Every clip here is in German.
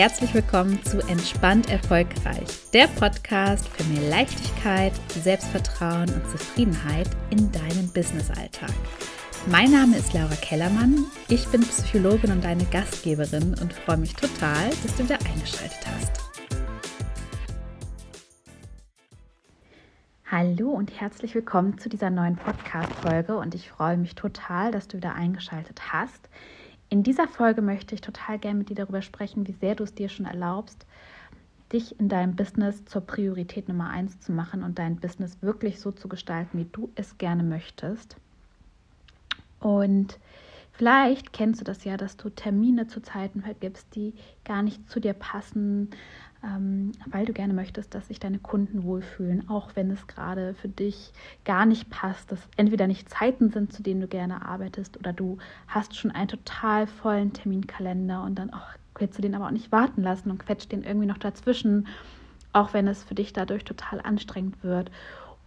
herzlich willkommen zu Entspannt Erfolgreich, der Podcast für mehr Leichtigkeit, Selbstvertrauen und Zufriedenheit in deinem Businessalltag. Mein Name ist Laura Kellermann, ich bin Psychologin und deine Gastgeberin und freue mich total, dass du wieder eingeschaltet hast. Hallo und herzlich willkommen zu dieser neuen Podcast-Folge und ich freue mich total, dass du wieder eingeschaltet hast. In dieser Folge möchte ich total gerne mit dir darüber sprechen, wie sehr du es dir schon erlaubst, dich in deinem Business zur Priorität Nummer eins zu machen und dein Business wirklich so zu gestalten, wie du es gerne möchtest. Und vielleicht kennst du das ja, dass du Termine zu Zeiten vergibst, die gar nicht zu dir passen, ähm, weil du gerne möchtest, dass sich deine Kunden wohlfühlen, auch wenn es gerade für dich gar nicht passt, dass entweder nicht Zeiten sind, zu denen du gerne arbeitest, oder du hast schon einen total vollen Terminkalender und dann auch willst du den aber auch nicht warten lassen und quetscht den irgendwie noch dazwischen, auch wenn es für dich dadurch total anstrengend wird.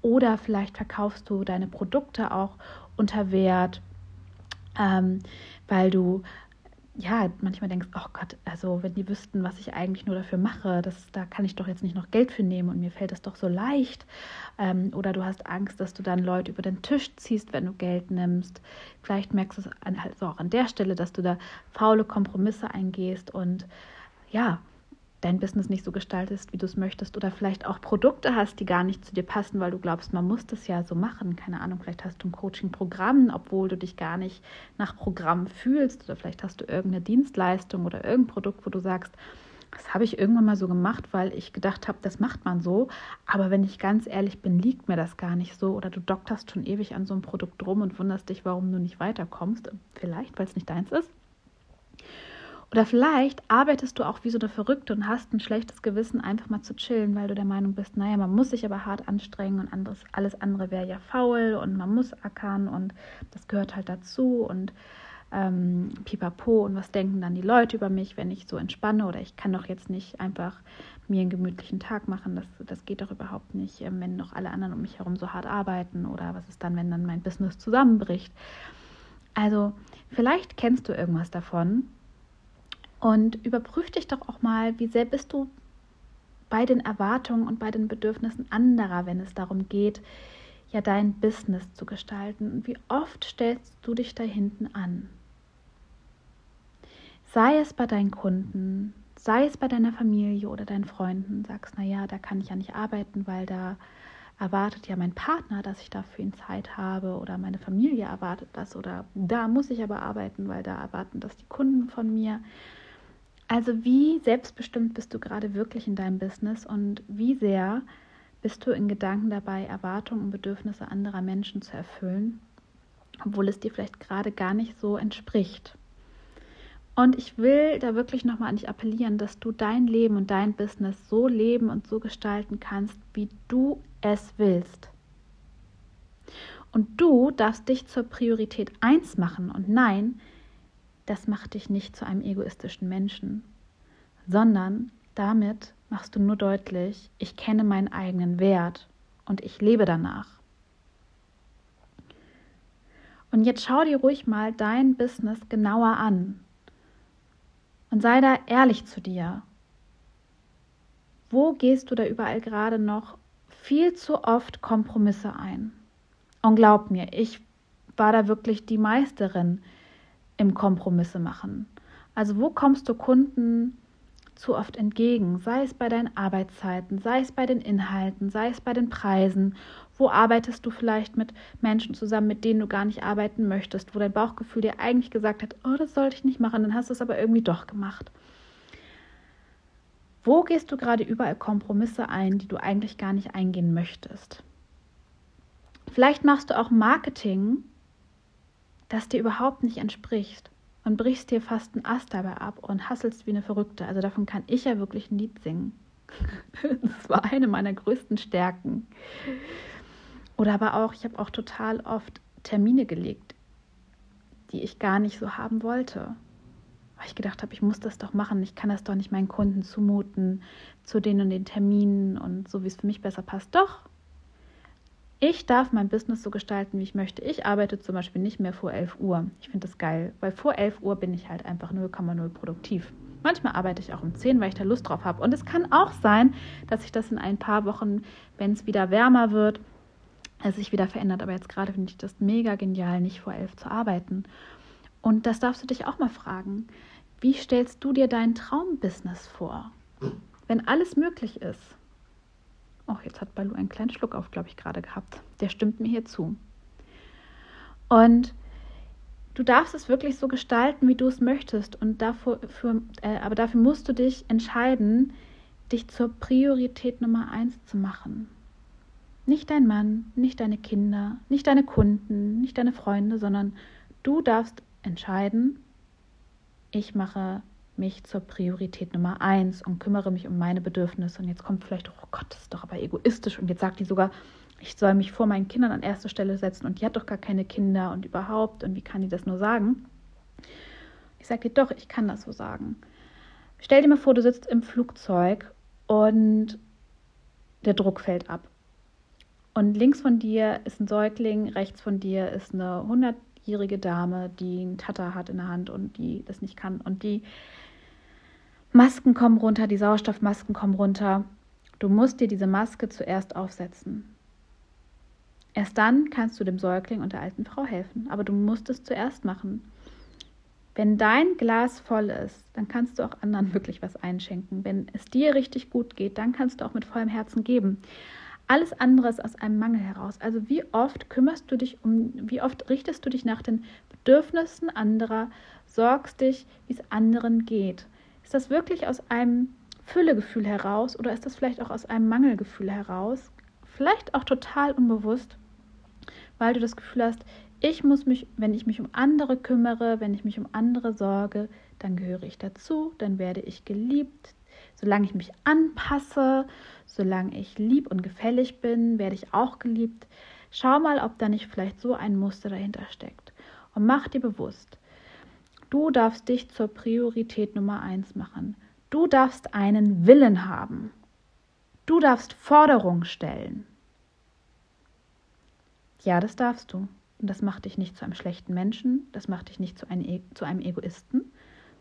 Oder vielleicht verkaufst du deine Produkte auch unter Wert, ähm, weil du ja, manchmal denkst, oh Gott, also wenn die wüssten, was ich eigentlich nur dafür mache, das, da kann ich doch jetzt nicht noch Geld für nehmen und mir fällt das doch so leicht. Ähm, oder du hast Angst, dass du dann Leute über den Tisch ziehst, wenn du Geld nimmst. Vielleicht merkst du es also auch an der Stelle, dass du da faule Kompromisse eingehst und ja, dein Business nicht so gestaltest, wie du es möchtest, oder vielleicht auch Produkte hast, die gar nicht zu dir passen, weil du glaubst, man muss das ja so machen. Keine Ahnung, vielleicht hast du ein Coaching-Programm, obwohl du dich gar nicht nach Programm fühlst, oder vielleicht hast du irgendeine Dienstleistung oder irgendein Produkt, wo du sagst, das habe ich irgendwann mal so gemacht, weil ich gedacht habe, das macht man so. Aber wenn ich ganz ehrlich bin, liegt mir das gar nicht so. Oder du dokterst schon ewig an so einem Produkt rum und wunderst dich, warum du nicht weiterkommst. Vielleicht, weil es nicht deins ist. Oder vielleicht arbeitest du auch wie so eine Verrückte und hast ein schlechtes Gewissen, einfach mal zu chillen, weil du der Meinung bist, naja, man muss sich aber hart anstrengen und anderes, alles andere wäre ja faul und man muss ackern und das gehört halt dazu und ähm, pipapo. Und was denken dann die Leute über mich, wenn ich so entspanne? Oder ich kann doch jetzt nicht einfach mir einen gemütlichen Tag machen, das, das geht doch überhaupt nicht, ähm, wenn doch alle anderen um mich herum so hart arbeiten. Oder was ist dann, wenn dann mein Business zusammenbricht. Also vielleicht kennst du irgendwas davon und überprüf dich doch auch mal, wie sehr bist du bei den Erwartungen und bei den Bedürfnissen anderer, wenn es darum geht, ja dein Business zu gestalten. Und wie oft stellst du dich da hinten an? Sei es bei deinen Kunden, sei es bei deiner Familie oder deinen Freunden, sagst, naja, da kann ich ja nicht arbeiten, weil da erwartet ja mein Partner, dass ich dafür ihn Zeit habe oder meine Familie erwartet das oder da muss ich aber arbeiten, weil da erwarten das die Kunden von mir. Also wie selbstbestimmt bist du gerade wirklich in deinem Business und wie sehr bist du in Gedanken dabei, Erwartungen und Bedürfnisse anderer Menschen zu erfüllen, obwohl es dir vielleicht gerade gar nicht so entspricht. Und ich will da wirklich nochmal an dich appellieren, dass du dein Leben und dein Business so leben und so gestalten kannst, wie du es willst. Und du darfst dich zur Priorität 1 machen. Und nein, das macht dich nicht zu einem egoistischen Menschen, sondern damit machst du nur deutlich, ich kenne meinen eigenen Wert und ich lebe danach. Und jetzt schau dir ruhig mal dein Business genauer an und sei da ehrlich zu dir. Wo gehst du da überall gerade noch viel zu oft Kompromisse ein? Und glaub mir, ich war da wirklich die Meisterin im Kompromisse machen. Also wo kommst du Kunden zu oft entgegen? Sei es bei deinen Arbeitszeiten, sei es bei den Inhalten, sei es bei den Preisen. Wo arbeitest du vielleicht mit Menschen zusammen, mit denen du gar nicht arbeiten möchtest, wo dein Bauchgefühl dir eigentlich gesagt hat, oh, das sollte ich nicht machen, dann hast du es aber irgendwie doch gemacht. Wo gehst du gerade überall Kompromisse ein, die du eigentlich gar nicht eingehen möchtest? Vielleicht machst du auch Marketing, das dir überhaupt nicht entspricht und brichst dir fast einen Ast dabei ab und hasselst wie eine Verrückte. Also davon kann ich ja wirklich ein Lied singen. das war eine meiner größten Stärken. Oder aber auch, ich habe auch total oft Termine gelegt, die ich gar nicht so haben wollte. Weil ich gedacht habe, ich muss das doch machen. Ich kann das doch nicht meinen Kunden zumuten, zu denen und den Terminen und so, wie es für mich besser passt. Doch, ich darf mein Business so gestalten, wie ich möchte. Ich arbeite zum Beispiel nicht mehr vor 11 Uhr. Ich finde das geil, weil vor 11 Uhr bin ich halt einfach 0,0 produktiv. Manchmal arbeite ich auch um 10, weil ich da Lust drauf habe. Und es kann auch sein, dass sich das in ein paar Wochen, wenn es wieder wärmer wird, es sich wieder verändert. Aber jetzt gerade finde ich das mega genial, nicht vor elf zu arbeiten. Und das darfst du dich auch mal fragen. Wie stellst du dir dein Traumbusiness vor? Wenn alles möglich ist. Oh, jetzt hat Balu einen kleinen Schluck auf, glaube ich, gerade gehabt. Der stimmt mir hier zu. Und du darfst es wirklich so gestalten, wie du es möchtest. Und dafür, für, äh, aber dafür musst du dich entscheiden, dich zur Priorität Nummer eins zu machen. Nicht dein Mann, nicht deine Kinder, nicht deine Kunden, nicht deine Freunde, sondern du darfst entscheiden, ich mache mich zur Priorität Nummer eins und kümmere mich um meine Bedürfnisse. Und jetzt kommt vielleicht, oh Gott, das ist doch aber egoistisch. Und jetzt sagt die sogar, ich soll mich vor meinen Kindern an erste Stelle setzen und die hat doch gar keine Kinder und überhaupt und wie kann die das nur sagen? Ich sage dir doch, ich kann das so sagen. Stell dir mal vor, du sitzt im Flugzeug und der Druck fällt ab. Und links von dir ist ein Säugling, rechts von dir ist eine 100-jährige Dame, die einen Tatter hat in der Hand und die das nicht kann. Und die Masken kommen runter, die Sauerstoffmasken kommen runter. Du musst dir diese Maske zuerst aufsetzen. Erst dann kannst du dem Säugling und der alten Frau helfen. Aber du musst es zuerst machen. Wenn dein Glas voll ist, dann kannst du auch anderen wirklich was einschenken. Wenn es dir richtig gut geht, dann kannst du auch mit vollem Herzen geben. Alles andere ist aus einem Mangel heraus. Also wie oft kümmerst du dich um, wie oft richtest du dich nach den Bedürfnissen anderer, sorgst dich, wie es anderen geht. Ist das wirklich aus einem Füllegefühl heraus oder ist das vielleicht auch aus einem Mangelgefühl heraus? Vielleicht auch total unbewusst weil du das Gefühl hast, ich muss mich, wenn ich mich um andere kümmere, wenn ich mich um andere sorge, dann gehöre ich dazu, dann werde ich geliebt. Solange ich mich anpasse, solange ich lieb und gefällig bin, werde ich auch geliebt. Schau mal, ob da nicht vielleicht so ein Muster dahinter steckt. Und mach dir bewusst, du darfst dich zur Priorität Nummer eins machen. Du darfst einen Willen haben. Du darfst Forderungen stellen. Ja, das darfst du. Und das macht dich nicht zu einem schlechten Menschen, das macht dich nicht zu einem, zu einem Egoisten,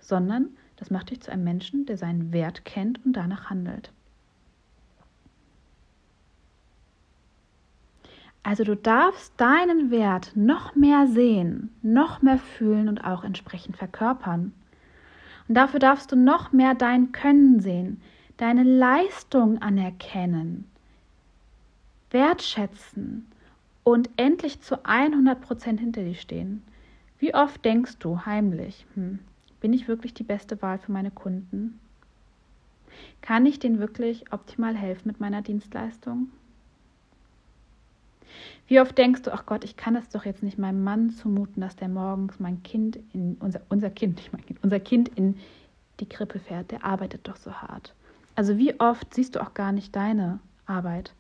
sondern das macht dich zu einem Menschen, der seinen Wert kennt und danach handelt. Also du darfst deinen Wert noch mehr sehen, noch mehr fühlen und auch entsprechend verkörpern. Und dafür darfst du noch mehr dein Können sehen, deine Leistung anerkennen, wertschätzen und endlich zu 100 Prozent hinter dir stehen. Wie oft denkst du heimlich, hm, bin ich wirklich die beste Wahl für meine Kunden? Kann ich denen wirklich optimal helfen mit meiner Dienstleistung? Wie oft denkst du, ach Gott, ich kann es doch jetzt nicht meinem Mann zumuten, dass der morgens mein Kind in unser, unser Kind, nicht mein Kind, unser Kind in die Krippe fährt, der arbeitet doch so hart. Also wie oft siehst du auch gar nicht deine Arbeit?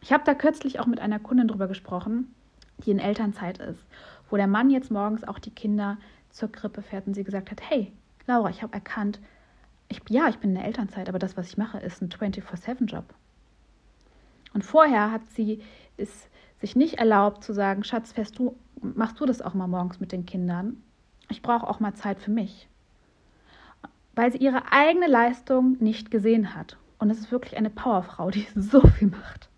Ich habe da kürzlich auch mit einer Kundin drüber gesprochen, die in Elternzeit ist, wo der Mann jetzt morgens auch die Kinder zur Krippe fährt und sie gesagt hat, hey, Laura, ich habe erkannt, ich, ja, ich bin in der Elternzeit, aber das, was ich mache, ist ein 24-7-Job. Und vorher hat sie es sich nicht erlaubt zu sagen, Schatz, fährst du, machst du das auch mal morgens mit den Kindern? Ich brauche auch mal Zeit für mich. Weil sie ihre eigene Leistung nicht gesehen hat. Und es ist wirklich eine Powerfrau, die so viel macht.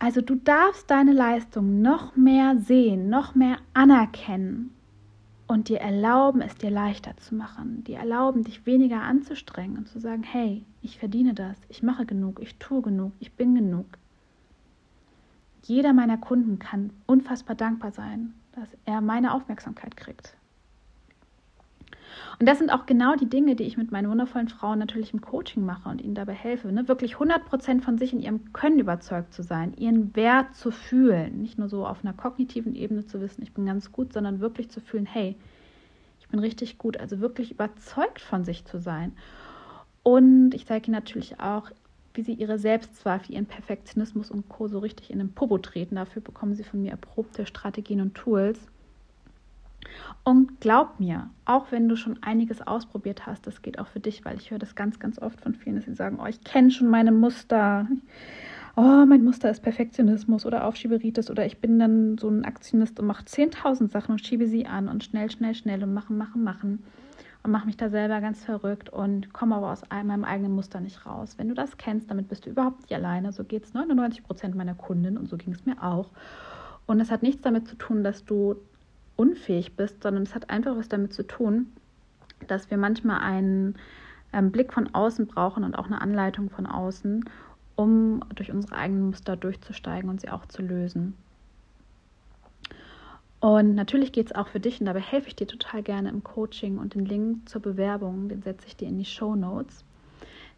Also du darfst deine Leistung noch mehr sehen, noch mehr anerkennen und dir erlauben, es dir leichter zu machen. Dir erlauben, dich weniger anzustrengen und zu sagen, hey, ich verdiene das, ich mache genug, ich tue genug, ich bin genug. Jeder meiner Kunden kann unfassbar dankbar sein, dass er meine Aufmerksamkeit kriegt. Und das sind auch genau die Dinge, die ich mit meinen wundervollen Frauen natürlich im Coaching mache und ihnen dabei helfe, ne? wirklich 100% von sich in ihrem Können überzeugt zu sein, ihren Wert zu fühlen. Nicht nur so auf einer kognitiven Ebene zu wissen, ich bin ganz gut, sondern wirklich zu fühlen, hey, ich bin richtig gut. Also wirklich überzeugt von sich zu sein. Und ich zeige ihnen natürlich auch, wie sie ihre Selbstzweifel, ihren Perfektionismus und Co. so richtig in den Popo treten. Dafür bekommen sie von mir erprobte Strategien und Tools und glaub mir, auch wenn du schon einiges ausprobiert hast, das geht auch für dich, weil ich höre das ganz, ganz oft von vielen, dass sie sagen, oh, ich kenne schon meine Muster. Oh, mein Muster ist Perfektionismus oder Aufschieberitis oder ich bin dann so ein Aktionist und mache 10.000 Sachen und schiebe sie an und schnell, schnell, schnell und machen, machen, machen. Und mache mich da selber ganz verrückt und komme aber aus meinem eigenen Muster nicht raus. Wenn du das kennst, damit bist du überhaupt nicht alleine. So geht es 99 Prozent meiner Kunden und so ging es mir auch. Und es hat nichts damit zu tun, dass du unfähig bist, sondern es hat einfach was damit zu tun, dass wir manchmal einen ähm, Blick von außen brauchen und auch eine Anleitung von außen, um durch unsere eigenen Muster durchzusteigen und sie auch zu lösen. Und natürlich geht es auch für dich und dabei helfe ich dir total gerne im Coaching und den Link zur Bewerbung, den setze ich dir in die Show Notes.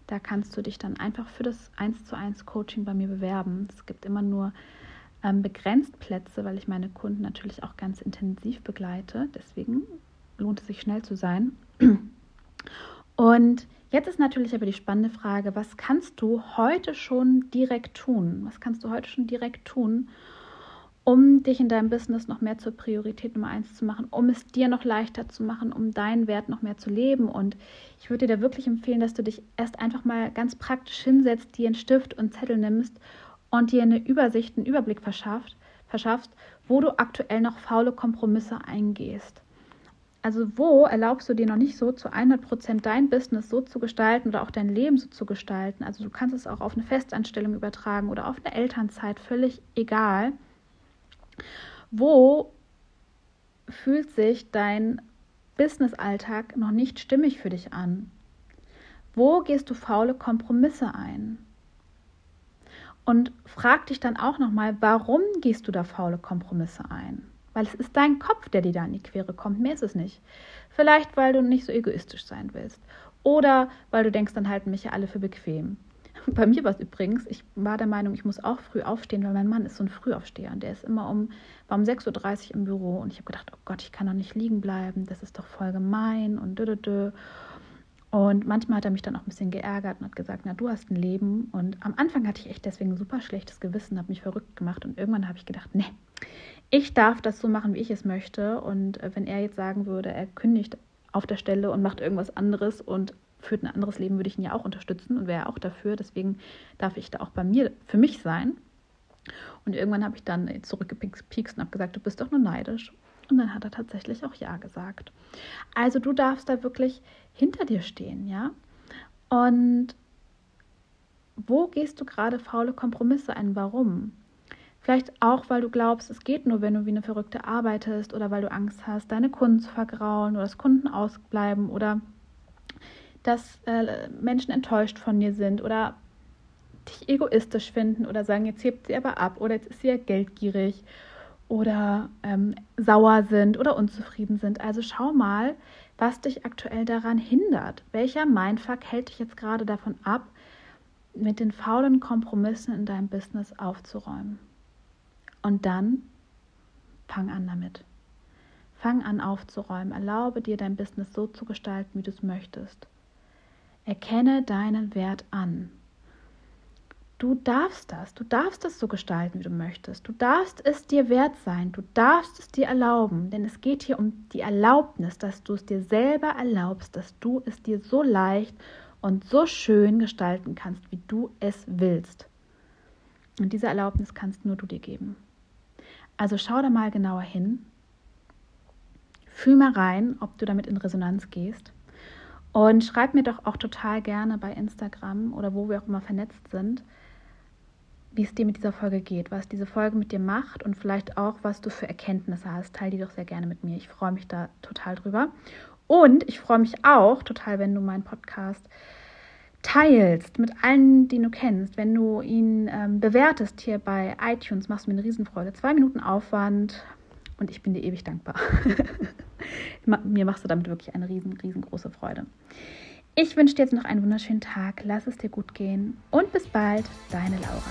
Da kannst du dich dann einfach für das 1 zu 1 Coaching bei mir bewerben. Es gibt immer nur ähm, begrenzt Plätze, weil ich meine Kunden natürlich auch ganz intensiv begleite. Deswegen lohnt es sich schnell zu sein. Und jetzt ist natürlich aber die spannende Frage, was kannst du heute schon direkt tun? Was kannst du heute schon direkt tun, um dich in deinem Business noch mehr zur Priorität Nummer eins zu machen, um es dir noch leichter zu machen, um deinen Wert noch mehr zu leben. Und ich würde dir da wirklich empfehlen, dass du dich erst einfach mal ganz praktisch hinsetzt, dir einen Stift und Zettel nimmst und dir eine Übersicht, einen Überblick verschafft, verschaffst, wo du aktuell noch faule Kompromisse eingehst. Also wo erlaubst du dir noch nicht so zu 100 Prozent dein Business so zu gestalten oder auch dein Leben so zu gestalten? Also du kannst es auch auf eine Festanstellung übertragen oder auf eine Elternzeit, völlig egal. Wo fühlt sich dein Business-Alltag noch nicht stimmig für dich an? Wo gehst du faule Kompromisse ein? Und frag dich dann auch nochmal, warum gehst du da faule Kompromisse ein? Weil es ist dein Kopf, der dir da in die Quere kommt. Mehr ist es nicht. Vielleicht, weil du nicht so egoistisch sein willst. Oder weil du denkst, dann halten mich ja alle für bequem. Bei mir war es übrigens, ich war der Meinung, ich muss auch früh aufstehen, weil mein Mann ist so ein Frühaufsteher und der ist immer um, war um 6.30 Uhr im Büro und ich habe gedacht, oh Gott, ich kann doch nicht liegen bleiben, das ist doch voll gemein und dö, dö, dö. Und manchmal hat er mich dann auch ein bisschen geärgert und hat gesagt, na, du hast ein Leben. Und am Anfang hatte ich echt deswegen ein super schlechtes Gewissen, habe mich verrückt gemacht und irgendwann habe ich gedacht, nee, ich darf das so machen, wie ich es möchte. Und äh, wenn er jetzt sagen würde, er kündigt auf der Stelle und macht irgendwas anderes und führt ein anderes Leben, würde ich ihn ja auch unterstützen und wäre auch dafür. Deswegen darf ich da auch bei mir für mich sein. Und irgendwann habe ich dann zurückgepiekst und habe gesagt, du bist doch nur neidisch. Und dann hat er tatsächlich auch Ja gesagt. Also du darfst da wirklich hinter dir stehen, ja. Und wo gehst du gerade faule Kompromisse ein? Warum? Vielleicht auch, weil du glaubst, es geht nur, wenn du wie eine Verrückte arbeitest oder weil du Angst hast, deine Kunden zu vergrauen oder dass Kunden ausbleiben oder dass äh, Menschen enttäuscht von dir sind oder dich egoistisch finden oder sagen, jetzt hebt sie aber ab oder jetzt ist sie ja geldgierig oder ähm, sauer sind oder unzufrieden sind. Also schau mal, was dich aktuell daran hindert. Welcher Mindfuck hält dich jetzt gerade davon ab, mit den faulen Kompromissen in deinem Business aufzuräumen? Und dann fang an damit. Fang an aufzuräumen. Erlaube dir, dein Business so zu gestalten, wie du es möchtest. Erkenne deinen Wert an. Du darfst das. Du darfst es so gestalten, wie du möchtest. Du darfst es dir wert sein. Du darfst es dir erlauben. Denn es geht hier um die Erlaubnis, dass du es dir selber erlaubst, dass du es dir so leicht und so schön gestalten kannst, wie du es willst. Und diese Erlaubnis kannst nur du dir geben. Also schau da mal genauer hin. Fühl mal rein, ob du damit in Resonanz gehst. Und schreib mir doch auch total gerne bei Instagram oder wo wir auch immer vernetzt sind, wie es dir mit dieser Folge geht, was diese Folge mit dir macht und vielleicht auch, was du für Erkenntnisse hast. Teil die doch sehr gerne mit mir. Ich freue mich da total drüber. Und ich freue mich auch total, wenn du meinen Podcast teilst mit allen, die du kennst, wenn du ihn ähm, bewertest hier bei iTunes, machst du mir eine Riesenfreude. Zwei Minuten Aufwand und ich bin dir ewig dankbar. mir machst du damit wirklich eine riesen, riesengroße Freude. Ich wünsche dir jetzt noch einen wunderschönen Tag. Lass es dir gut gehen und bis bald, deine Laura.